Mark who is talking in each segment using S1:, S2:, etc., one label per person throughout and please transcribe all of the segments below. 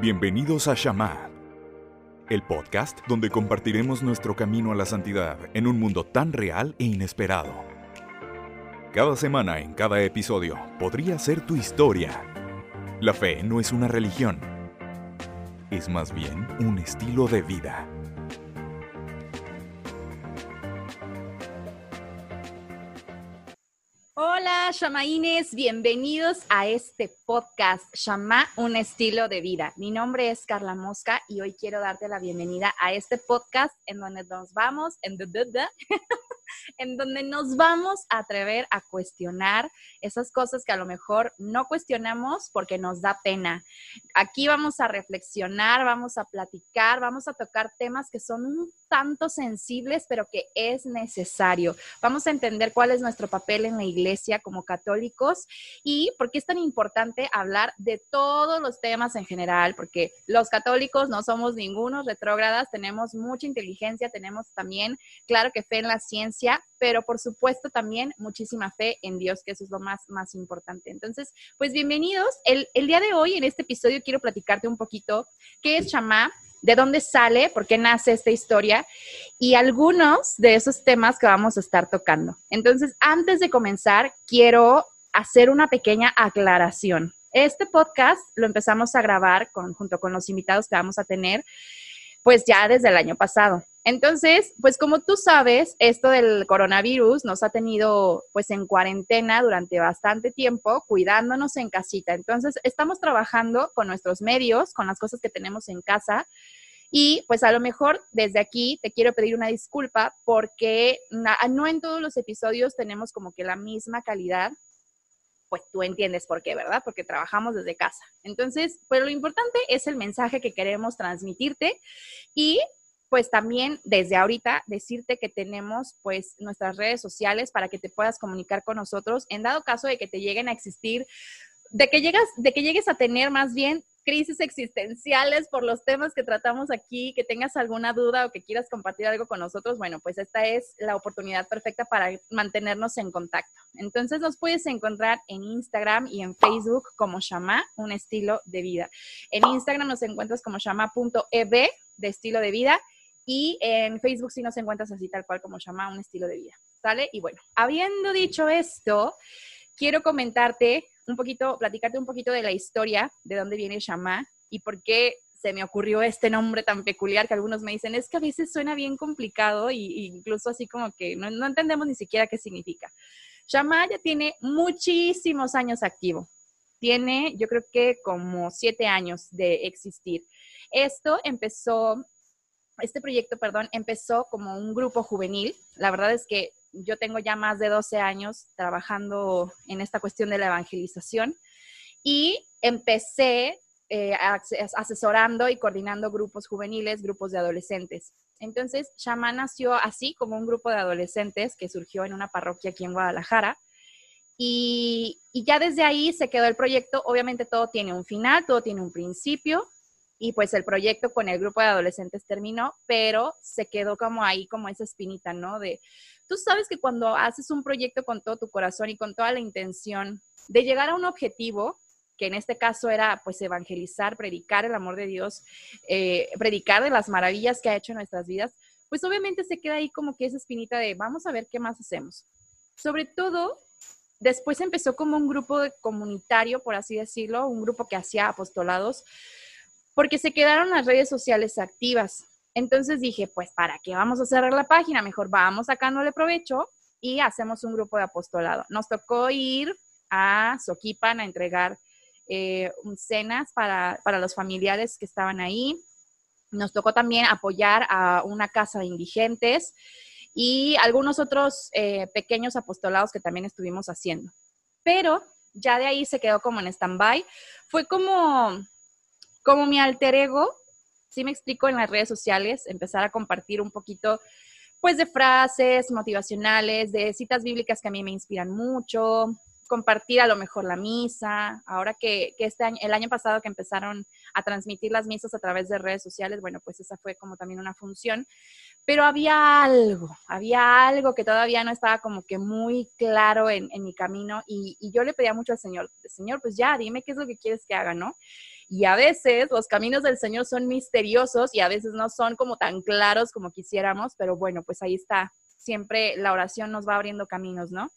S1: Bienvenidos a Shama, el podcast donde compartiremos nuestro camino a la santidad en un mundo tan real e inesperado. Cada semana en cada episodio podría ser tu historia. La fe no es una religión, es más bien un estilo de vida.
S2: Bienvenidos a este podcast, Shama, un estilo de vida. Mi nombre es Carla Mosca y hoy quiero darte la bienvenida a este podcast en donde nos vamos, en, en donde nos vamos a atrever a cuestionar esas cosas que a lo mejor no cuestionamos porque nos da pena. Aquí vamos a reflexionar, vamos a platicar, vamos a tocar temas que son un tanto sensibles, pero que es necesario. Vamos a entender cuál es nuestro papel en la iglesia como católicos y por qué es tan importante hablar de todos los temas en general, porque los católicos no somos ningunos retrógradas, tenemos mucha inteligencia, tenemos también, claro que fe en la ciencia, pero por supuesto también muchísima fe en Dios, que eso es lo más, más importante. Entonces, pues bienvenidos. El, día de hoy, en este episodio, quiero platicarte un poquito qué es chamá, de dónde sale, por qué nace esta historia y algunos de esos temas que vamos a estar tocando. Entonces, antes de comenzar, quiero hacer una pequeña aclaración. Este podcast lo empezamos a grabar junto con los invitados que vamos a tener, pues ya desde el año pasado. Entonces, pues como tú sabes, esto del coronavirus nos ha tenido pues en cuarentena durante bastante tiempo, cuidándonos en casita. Entonces, estamos trabajando con nuestros medios, con las cosas que tenemos en casa. Y pues a lo mejor desde aquí te quiero pedir una disculpa porque no en todos los episodios tenemos como que la misma calidad pues tú entiendes por qué, ¿verdad? Porque trabajamos desde casa. Entonces, pues lo importante es el mensaje que queremos transmitirte y pues también desde ahorita decirte que tenemos pues nuestras redes sociales para que te puedas comunicar con nosotros en dado caso de que te lleguen a existir de que llegas de que llegues a tener más bien crisis existenciales por los temas que tratamos aquí, que tengas alguna duda o que quieras compartir algo con nosotros, bueno, pues esta es la oportunidad perfecta para mantenernos en contacto. Entonces nos puedes encontrar en Instagram y en Facebook como Shama, un estilo de vida. En Instagram nos encuentras como shama.eb de estilo de vida y en Facebook sí nos encuentras así tal cual como llama un estilo de vida. ¿Sale? Y bueno, habiendo dicho esto, quiero comentarte un poquito, platicarte un poquito de la historia de dónde viene Shama y por qué se me ocurrió este nombre tan peculiar que algunos me dicen, es que a veces suena bien complicado e incluso así como que no, no, entendemos ni siquiera qué significa. Shama ya tiene muchísimos años activo. Tiene, yo creo que como siete años de existir. Esto empezó este proyecto, perdón, empezó como un grupo juvenil. La verdad es que yo tengo ya más de 12 años trabajando en esta cuestión de la evangelización y empecé eh, asesorando y coordinando grupos juveniles, grupos de adolescentes. Entonces, Shama nació así como un grupo de adolescentes que surgió en una parroquia aquí en Guadalajara. y ya desde ahí se quedó el proyecto. Obviamente todo tiene un final, todo tiene un principio y pues el proyecto con el grupo de adolescentes terminó, pero se quedó como ahí, como esa espinita, ¿no? De, tú sabes que cuando haces un proyecto con todo tu corazón y con toda la intención de llegar a un objetivo, que en este caso era pues evangelizar, predicar el amor de Dios, eh, predicar de las maravillas que ha hecho en nuestras vidas, pues obviamente se queda ahí como que esa espinita de vamos a ver qué más hacemos. Sobre todo, después empezó como un grupo comunitario, por así decirlo, un grupo que hacía apostolados, porque se quedaron las redes sociales activas. Entonces dije, pues, ¿para qué vamos a cerrar la página? Mejor vamos sacándole provecho y hacemos un grupo de apostolado. Nos tocó ir a Soquipan a entregar eh, cenas para, los familiares que estaban ahí. Nos tocó también apoyar a una casa de indigentes y algunos otros eh, pequeños apostolados que también estuvimos haciendo. Pero ya de ahí se quedó como en stand-by. Fue como como mi alter ego, sí me explico en las redes sociales, empezar a compartir un poquito pues de frases motivacionales, de citas bíblicas que a mí me inspiran mucho, compartir a lo mejor la misa, ahora que, este año, el año pasado que empezaron a transmitir las misas a través de redes sociales, bueno, pues esa fue como también una función, pero había algo, había algo que todavía no estaba como que muy claro en, mi camino y, y, yo le pedía mucho al Señor, Señor, pues ya, dime qué es lo que quieres que haga, ¿no? Y a veces los caminos del Señor son misteriosos y a veces no son como tan claros como quisiéramos, pero bueno, pues ahí está. Siempre la oración nos va abriendo caminos, ¿no?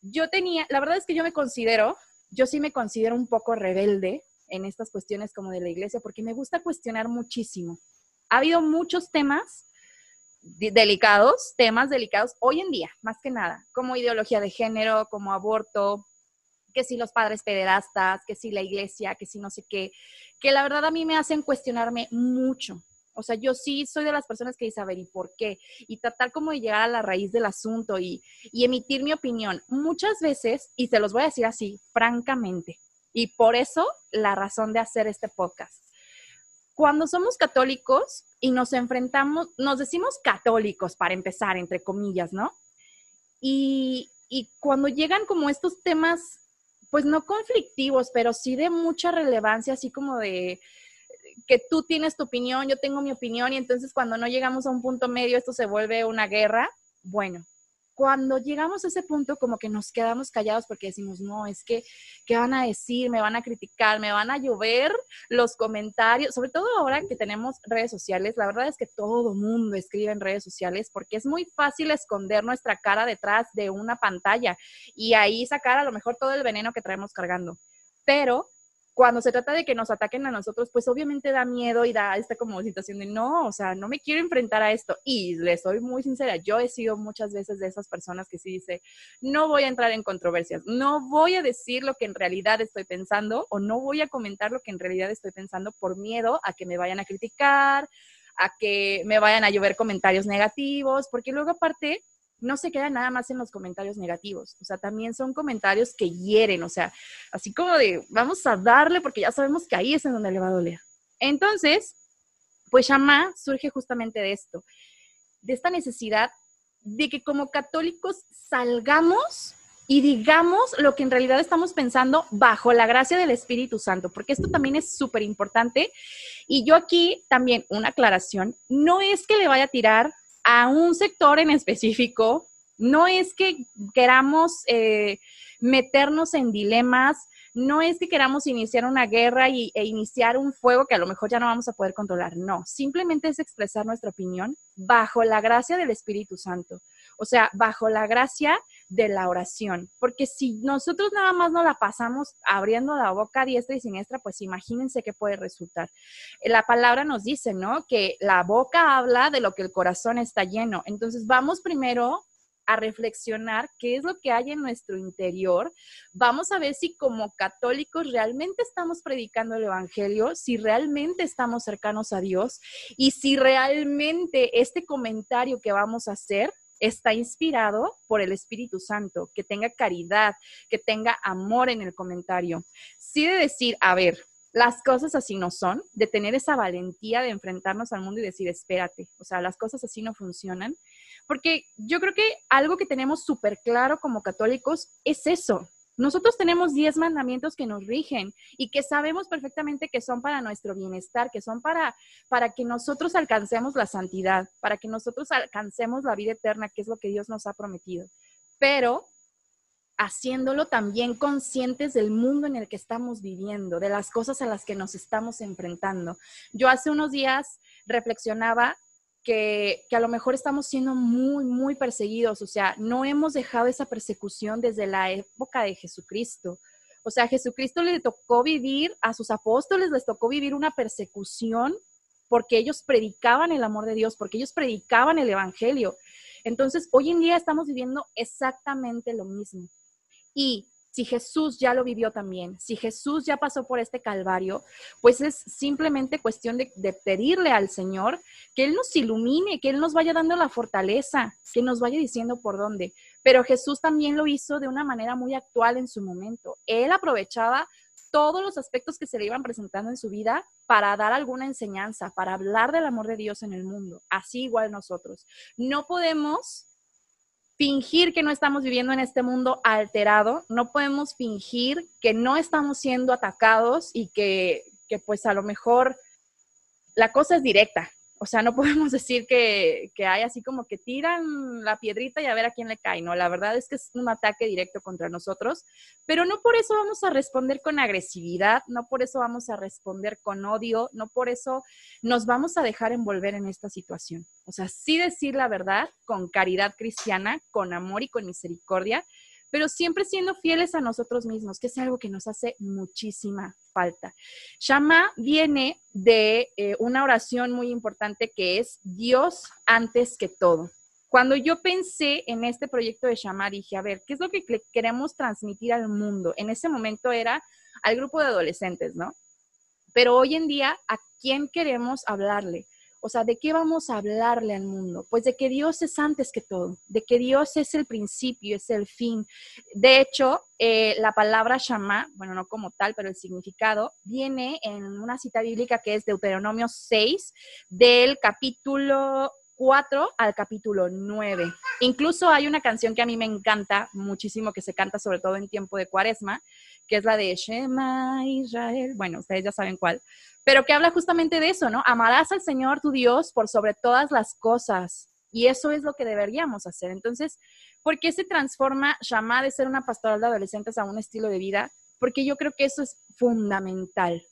S2: Yo tenía, la verdad es que yo me considero, yo sí me considero un poco rebelde en estas cuestiones como de la iglesia, porque me gusta cuestionar muchísimo. Ha habido muchos temas delicados, temas delicados hoy en día, más que nada, como ideología de género, como aborto, que si los padres pederastas, que si la iglesia, que si no sé qué, que la verdad a mí me hacen cuestionarme mucho. O sea, yo sí soy de las personas que dicen, a ver, ¿y por qué? Y tratar como de llegar a la raíz del asunto y, y emitir mi opinión. Muchas veces, y se los voy a decir así, francamente, y por eso la razón de hacer este podcast. Cuando somos católicos y nos enfrentamos, nos decimos católicos para empezar, entre comillas, ¿no? Y, y cuando llegan como estos temas, pues no conflictivos, pero sí de mucha relevancia, así como de que tú tienes tu opinión, yo tengo mi opinión, y entonces cuando no llegamos a un punto medio, esto se vuelve una guerra. Bueno, cuando llegamos a ese punto como que nos quedamos callados porque decimos, no, es que, ¿qué van a decir? Me van a criticar, me van a llover los comentarios, sobre todo ahora que tenemos redes sociales, la verdad es que todo mundo escribe en redes sociales porque es muy fácil esconder nuestra cara detrás de una pantalla y ahí sacar a lo mejor todo el veneno que traemos cargando. Pero cuando se trata de que nos ataquen a nosotros, pues obviamente da miedo y da esta como situación de no, o sea, no me quiero enfrentar a esto. Y les soy muy sincera, yo he sido muchas veces de esas personas que sí dice, no voy a entrar en controversias, no voy a decir lo que en realidad estoy pensando o no voy a comentar lo que en realidad estoy pensando por miedo a que me vayan a criticar, a que me vayan a llover comentarios negativos, porque luego aparte no se queda nada más en los comentarios negativos, o sea, también son comentarios que hieren, o sea, así como de, vamos a darle porque ya sabemos que ahí es en donde le va a doler. Entonces, pues Shama surge justamente de esto, de esta necesidad de que como católicos salgamos y digamos lo que en realidad estamos pensando bajo la gracia del Espíritu Santo, porque esto también es súper importante. Y yo aquí también una aclaración, no es que le vaya a tirar a un sector en específico. No es que queramos eh, meternos en dilemas, no es que queramos iniciar una guerra y, e iniciar un fuego que a lo mejor ya no vamos a poder controlar, no, simplemente es expresar nuestra opinión bajo la gracia del Espíritu Santo, o sea, bajo la gracia de la oración, porque si nosotros nada más no la pasamos abriendo la boca diestra y siniestra, pues imagínense qué puede resultar. La palabra nos dice, ¿no? Que la boca habla de lo que el corazón está lleno, entonces vamos primero a reflexionar qué es lo que hay en nuestro interior. Vamos a ver si como católicos realmente estamos predicando el Evangelio, si realmente estamos cercanos a Dios y si realmente este comentario que vamos a hacer está inspirado por el Espíritu Santo, que tenga caridad, que tenga amor en el comentario. Sí de decir, a ver, las cosas así no son, de tener esa valentía de enfrentarnos al mundo y decir, espérate, o sea, las cosas así no funcionan. Porque yo creo que algo que tenemos súper claro como católicos es eso. Nosotros tenemos diez mandamientos que nos rigen y que sabemos perfectamente que son para nuestro bienestar, que son para, para que nosotros alcancemos la santidad, para que nosotros alcancemos la vida eterna, que es lo que Dios nos ha prometido. Pero haciéndolo también conscientes del mundo en el que estamos viviendo, de las cosas a las que nos estamos enfrentando. Yo hace unos días reflexionaba que, a lo mejor estamos siendo muy, muy perseguidos, o sea, no hemos dejado esa persecución desde la época de Jesucristo. O sea, a Jesucristo le tocó vivir, a sus apóstoles les tocó vivir una persecución porque ellos predicaban el amor de Dios, porque ellos predicaban el Evangelio. Entonces, hoy en día estamos viviendo exactamente lo mismo. Y si Jesús ya lo vivió también, si Jesús ya pasó por este calvario, pues es simplemente cuestión de, pedirle al Señor que Él nos ilumine, que Él nos vaya dando la fortaleza, que nos vaya diciendo por dónde. Pero Jesús también lo hizo de una manera muy actual en su momento. Él aprovechaba todos los aspectos que se le iban presentando en su vida para dar alguna enseñanza, para hablar del amor de Dios en el mundo. Así igual nosotros. No podemos fingir que no estamos viviendo en este mundo alterado, no podemos fingir que no estamos siendo atacados y que, que pues a lo mejor la cosa es directa. O sea, no podemos decir que, que, hay así como que tiran la piedrita y a ver a quién le cae, ¿no? La verdad es que es un ataque directo contra nosotros, pero no por eso vamos a responder con agresividad, no por eso vamos a responder con odio, no por eso nos vamos a dejar envolver en esta situación. O sea, sí decir la verdad con caridad cristiana, con amor y con misericordia, pero siempre siendo fieles a nosotros mismos, que es algo que nos hace muchísima falta. Shama viene de eh, una oración muy importante que es Dios antes que todo. Cuando yo pensé en este proyecto de Shama, dije, a ver, ¿qué es lo que queremos transmitir al mundo? En ese momento era al grupo de adolescentes, ¿no? Pero hoy en día, ¿a quién queremos hablarle? O sea, ¿de qué vamos a hablarle al mundo? Pues de que Dios es antes que todo, de que Dios es el principio, es el fin. De hecho, eh, la palabra Shama, bueno, no como tal, pero el significado, viene en una cita bíblica que es Deuteronomio 6, del capítulo 4 al capítulo 9. Incluso hay una canción que a mí me encanta muchísimo, que se canta sobre todo en tiempo de cuaresma, que es la de Shema Israel. Bueno, ustedes ya saben cuál, pero que habla justamente de eso, ¿no? Amarás al Señor tu Dios por sobre todas las cosas. Y eso es lo que deberíamos hacer. Entonces, ¿por qué se transforma Shama de ser una pastoral de adolescentes a un estilo de vida? Porque yo creo que eso es fundamental.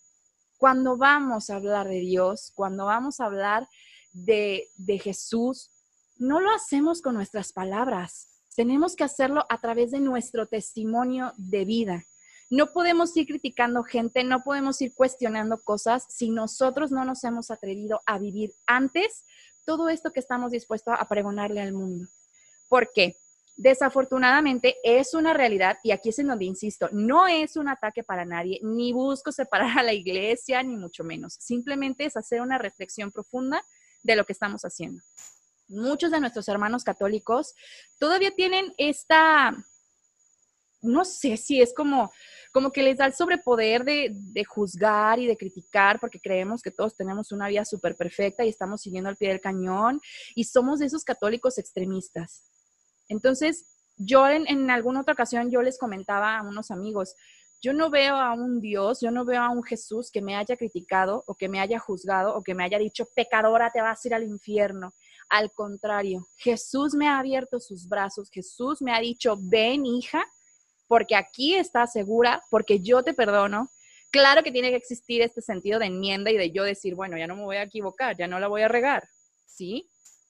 S2: Cuando vamos a hablar de Dios, cuando vamos a hablar de, Jesús, no lo hacemos con nuestras palabras, tenemos que hacerlo a través de nuestro testimonio de vida. No podemos ir criticando gente, no podemos ir cuestionando cosas si nosotros no nos hemos atrevido a vivir antes todo esto que estamos dispuestos a pregonarle al mundo. ¿Por qué? Desafortunadamente es una realidad y aquí es en donde insisto, no es un ataque para nadie, ni busco separar a la iglesia, ni mucho menos. Simplemente es hacer una reflexión profunda de lo que estamos haciendo. Muchos de nuestros hermanos católicos todavía tienen esta, no sé si es como, como que les da el sobrepoder de, juzgar y de criticar porque creemos que todos tenemos una vida súper perfecta y estamos siguiendo al pie del cañón y somos de esos católicos extremistas. Entonces, yo en, en alguna otra ocasión yo les comentaba a unos amigos, yo no veo a un Dios, yo no veo a un Jesús que me haya criticado o que me haya juzgado o que me haya dicho, pecadora, te vas a ir al infierno. Al contrario, Jesús me ha abierto sus brazos, Jesús me ha dicho, ven hija, porque aquí estás segura, porque yo te perdono. Claro que tiene que existir este sentido de enmienda y de yo decir, bueno, ya no me voy a equivocar, ya no la voy a regar, ¿sí?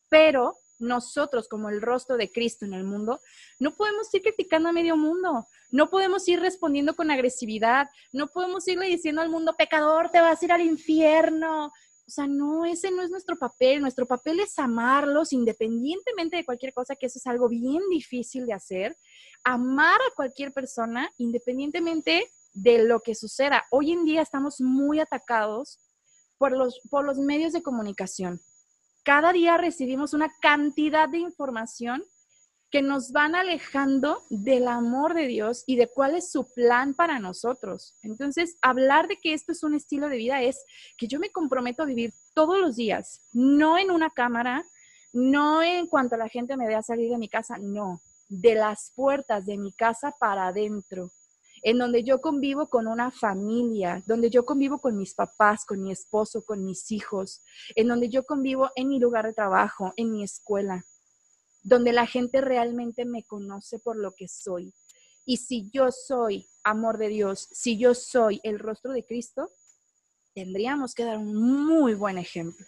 S2: Pero nosotros como el rostro de Cristo en el mundo, no podemos ir criticando a medio mundo, no podemos ir respondiendo con agresividad, no podemos irle diciendo al mundo, pecador, te vas a ir al infierno. Sea, no, ese no es nuestro papel. Nuestro papel es amarlos independientemente de cualquier cosa, que eso es algo bien difícil de hacer. Amar a cualquier persona independientemente de lo que suceda. Hoy en día estamos muy atacados por los, por los medios de comunicación cada día recibimos una cantidad de información que nos van alejando del amor de Dios y de cuál es su plan para nosotros. Entonces, hablar de que esto es un estilo de vida es que yo me comprometo a vivir todos los días, no en una cámara, no en cuanto la gente me vea salir de mi casa, no, de las puertas de mi casa para adentro en donde yo convivo con una familia, donde yo convivo con mis papás, con mi esposo, con mis hijos, en donde yo convivo en mi lugar de trabajo, en mi escuela, donde la gente realmente me conoce por lo que soy. Y si yo soy amor de Dios, si yo soy el rostro de Cristo, tendríamos que dar un muy buen ejemplo.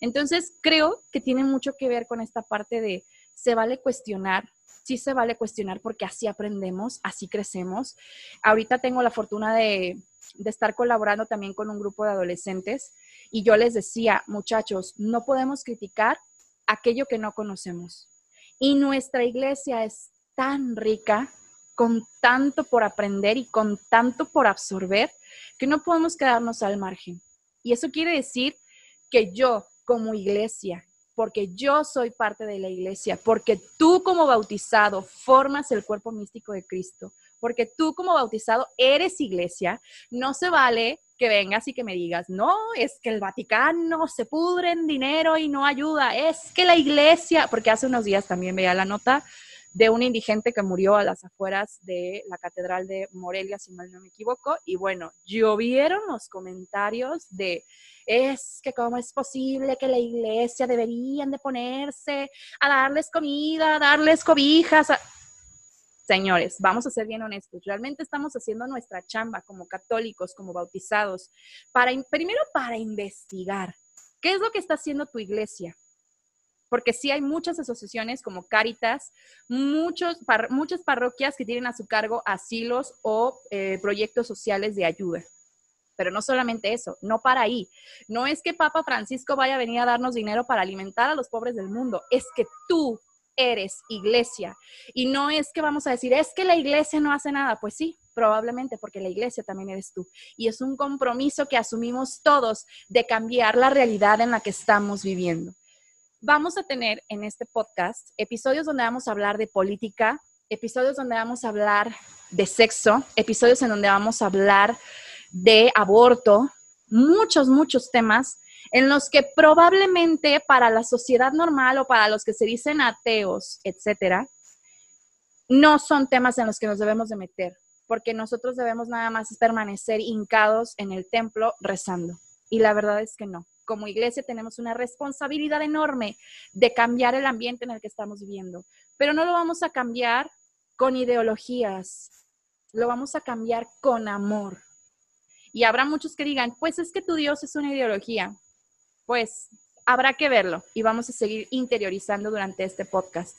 S2: Entonces, creo que tiene mucho que ver con esta parte de se vale cuestionar, sí se vale cuestionar porque así aprendemos, así crecemos. Ahorita tengo la fortuna de, estar colaborando también con un grupo de adolescentes y yo les decía, muchachos, no podemos criticar aquello que no conocemos. Y nuestra iglesia es tan rica, con tanto por aprender y con tanto por absorber, que no podemos quedarnos al margen. Y eso quiere decir que yo como iglesia porque yo soy parte de la iglesia, porque tú como bautizado formas el cuerpo místico de Cristo, porque tú como bautizado eres iglesia, no se vale que vengas y que me digas, no, es que el Vaticano se pudre en dinero y no ayuda, es que la iglesia, porque hace unos días también veía la nota de un indigente que murió a las afueras de la Catedral de Morelia, si mal no me equivoco. Y bueno, llovieron los comentarios de, es que cómo es posible que la iglesia deberían de ponerse a darles comida, a darles cobijas. Señores, vamos a ser bien honestos, realmente estamos haciendo nuestra chamba como católicos, como bautizados, para, primero para investigar qué es lo que está haciendo tu iglesia, porque sí hay muchas asociaciones como Caritas, muchos, muchas parroquias que tienen a su cargo asilos o eh, proyectos sociales de ayuda. Pero no solamente eso, no para ahí. No es que Papa Francisco vaya a venir a darnos dinero para alimentar a los pobres del mundo, es que tú eres iglesia. Y no es que vamos a decir, es que la iglesia no hace nada. Pues sí, probablemente porque la iglesia también eres tú. Y es un compromiso que asumimos todos de cambiar la realidad en la que estamos viviendo. Vamos a tener en este podcast episodios donde vamos a hablar de política, episodios donde vamos a hablar de sexo, episodios en donde vamos a hablar de aborto, muchos, muchos temas en los que probablemente para la sociedad normal o para los que se dicen ateos, etcétera, no son temas en los que nos debemos de meter, porque nosotros debemos nada más permanecer hincados en el templo rezando. Y la verdad es que no como iglesia tenemos una responsabilidad enorme de cambiar el ambiente en el que estamos viviendo, pero no lo vamos a cambiar con ideologías, lo vamos a cambiar con amor. Y habrá muchos que digan, pues es que tu Dios es una ideología. Pues habrá que verlo y vamos a seguir interiorizando durante este podcast.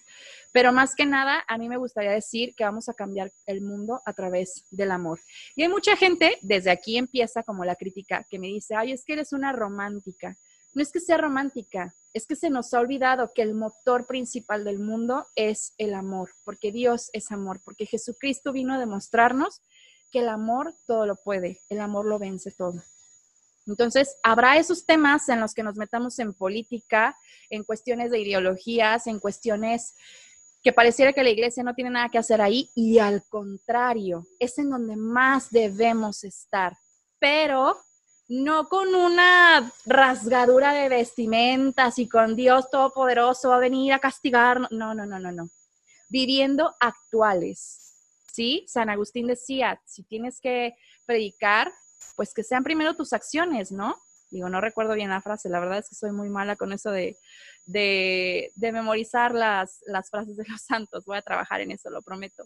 S2: Pero más que nada, a mí me gustaría decir que vamos a cambiar el mundo a través del amor. Y hay mucha gente, desde aquí empieza como la crítica, que me dice, ay, es que eres una romántica. No es que sea romántica, es que se nos ha olvidado que el motor principal del mundo es el amor, porque Dios es amor, porque Jesucristo vino a demostrarnos que el amor todo lo puede, el amor lo vence todo. Entonces, habrá esos temas en los que nos metamos en política, en cuestiones de ideologías, en cuestiones que pareciera que la iglesia no tiene nada que hacer ahí y al contrario, es en donde más debemos estar, pero no con una rasgadura de vestimentas y con Dios Todopoderoso va a venir a castigar, no, no, no, no, no. Viviendo actuales. ¿Sí? San Agustín decía, si tienes que predicar, pues que sean primero tus acciones, ¿no? Digo, no recuerdo bien la frase, la verdad es que soy muy mala con eso de, de, memorizar las, las frases de los santos, voy a trabajar en eso, lo prometo.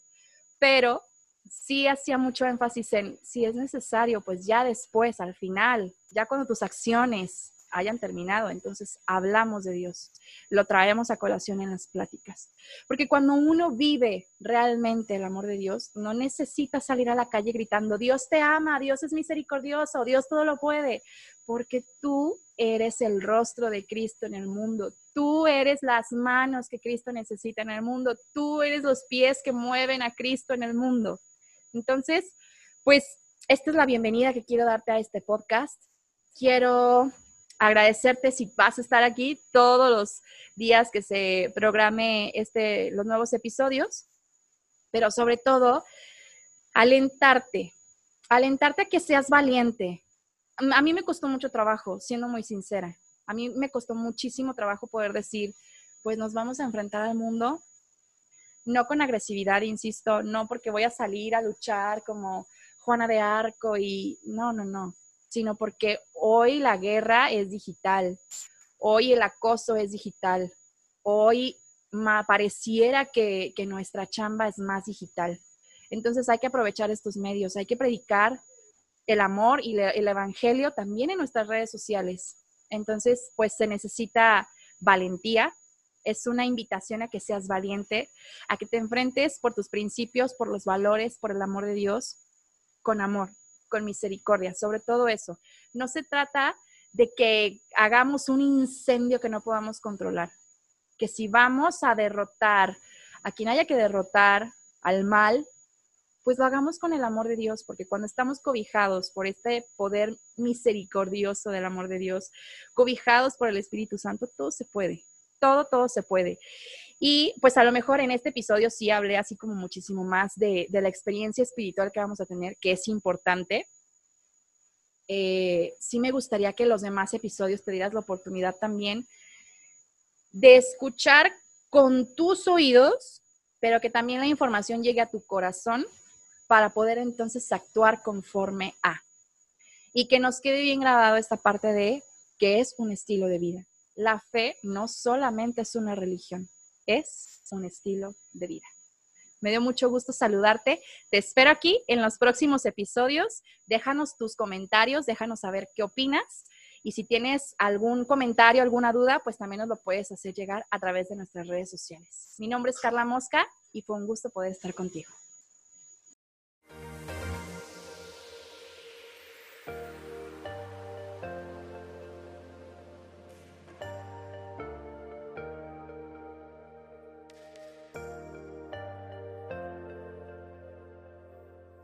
S2: Pero sí hacía mucho énfasis en, si es necesario, pues ya después, al final, ya cuando tus acciones hayan terminado. Entonces hablamos de Dios, lo traemos a colación en las pláticas. Porque cuando uno vive realmente el amor de Dios, no necesita salir a la calle gritando, Dios te ama, Dios es misericordioso, Dios todo lo puede, porque tú eres el rostro de Cristo en el mundo, tú eres las manos que Cristo necesita en el mundo, tú eres los pies que mueven a Cristo en el mundo. Entonces, pues esta es la bienvenida que quiero darte a este podcast. Quiero agradecerte si vas a estar aquí todos los días que se programe este, los nuevos episodios, pero sobre todo, alentarte, alentarte a que seas valiente. A mí me costó mucho trabajo, siendo muy sincera. A mí me costó muchísimo trabajo poder decir, pues nos vamos a enfrentar al mundo, no con agresividad, insisto, no porque voy a salir a luchar como Juana de Arco y no, no, no sino porque hoy la guerra es digital, hoy el acoso es digital, hoy pareciera que, nuestra chamba es más digital. Entonces hay que aprovechar estos medios, hay que predicar el amor y el evangelio también en nuestras redes sociales. Entonces, pues se necesita valentía, es una invitación a que seas valiente, a que te enfrentes por tus principios, por los valores, por el amor de Dios, con amor con misericordia, sobre todo eso. No se trata de que hagamos un incendio que no podamos controlar, que si vamos a derrotar a quien haya que derrotar, al mal, pues lo hagamos con el amor de Dios, porque cuando estamos cobijados por este poder misericordioso del amor de Dios, cobijados por el Espíritu Santo, todo se puede, todo, todo se puede. Y pues a lo mejor en este episodio sí hablé así como muchísimo más de, la experiencia espiritual que vamos a tener, que es importante. Eh, sí me gustaría que los demás episodios te dieras la oportunidad también de escuchar con tus oídos pero que también la información llegue a tu corazón para poder entonces actuar conforme a. Y que nos quede bien grabado esta parte de que es un estilo de vida. La fe no solamente es una religión, es un estilo de vida. Me dio mucho gusto saludarte. Te espero aquí en los próximos episodios. Déjanos tus comentarios, déjanos saber qué opinas. Y si tienes algún comentario, alguna duda, pues también nos lo puedes hacer llegar a través de nuestras redes sociales. Mi nombre es Carla Mosca y fue un gusto poder estar contigo.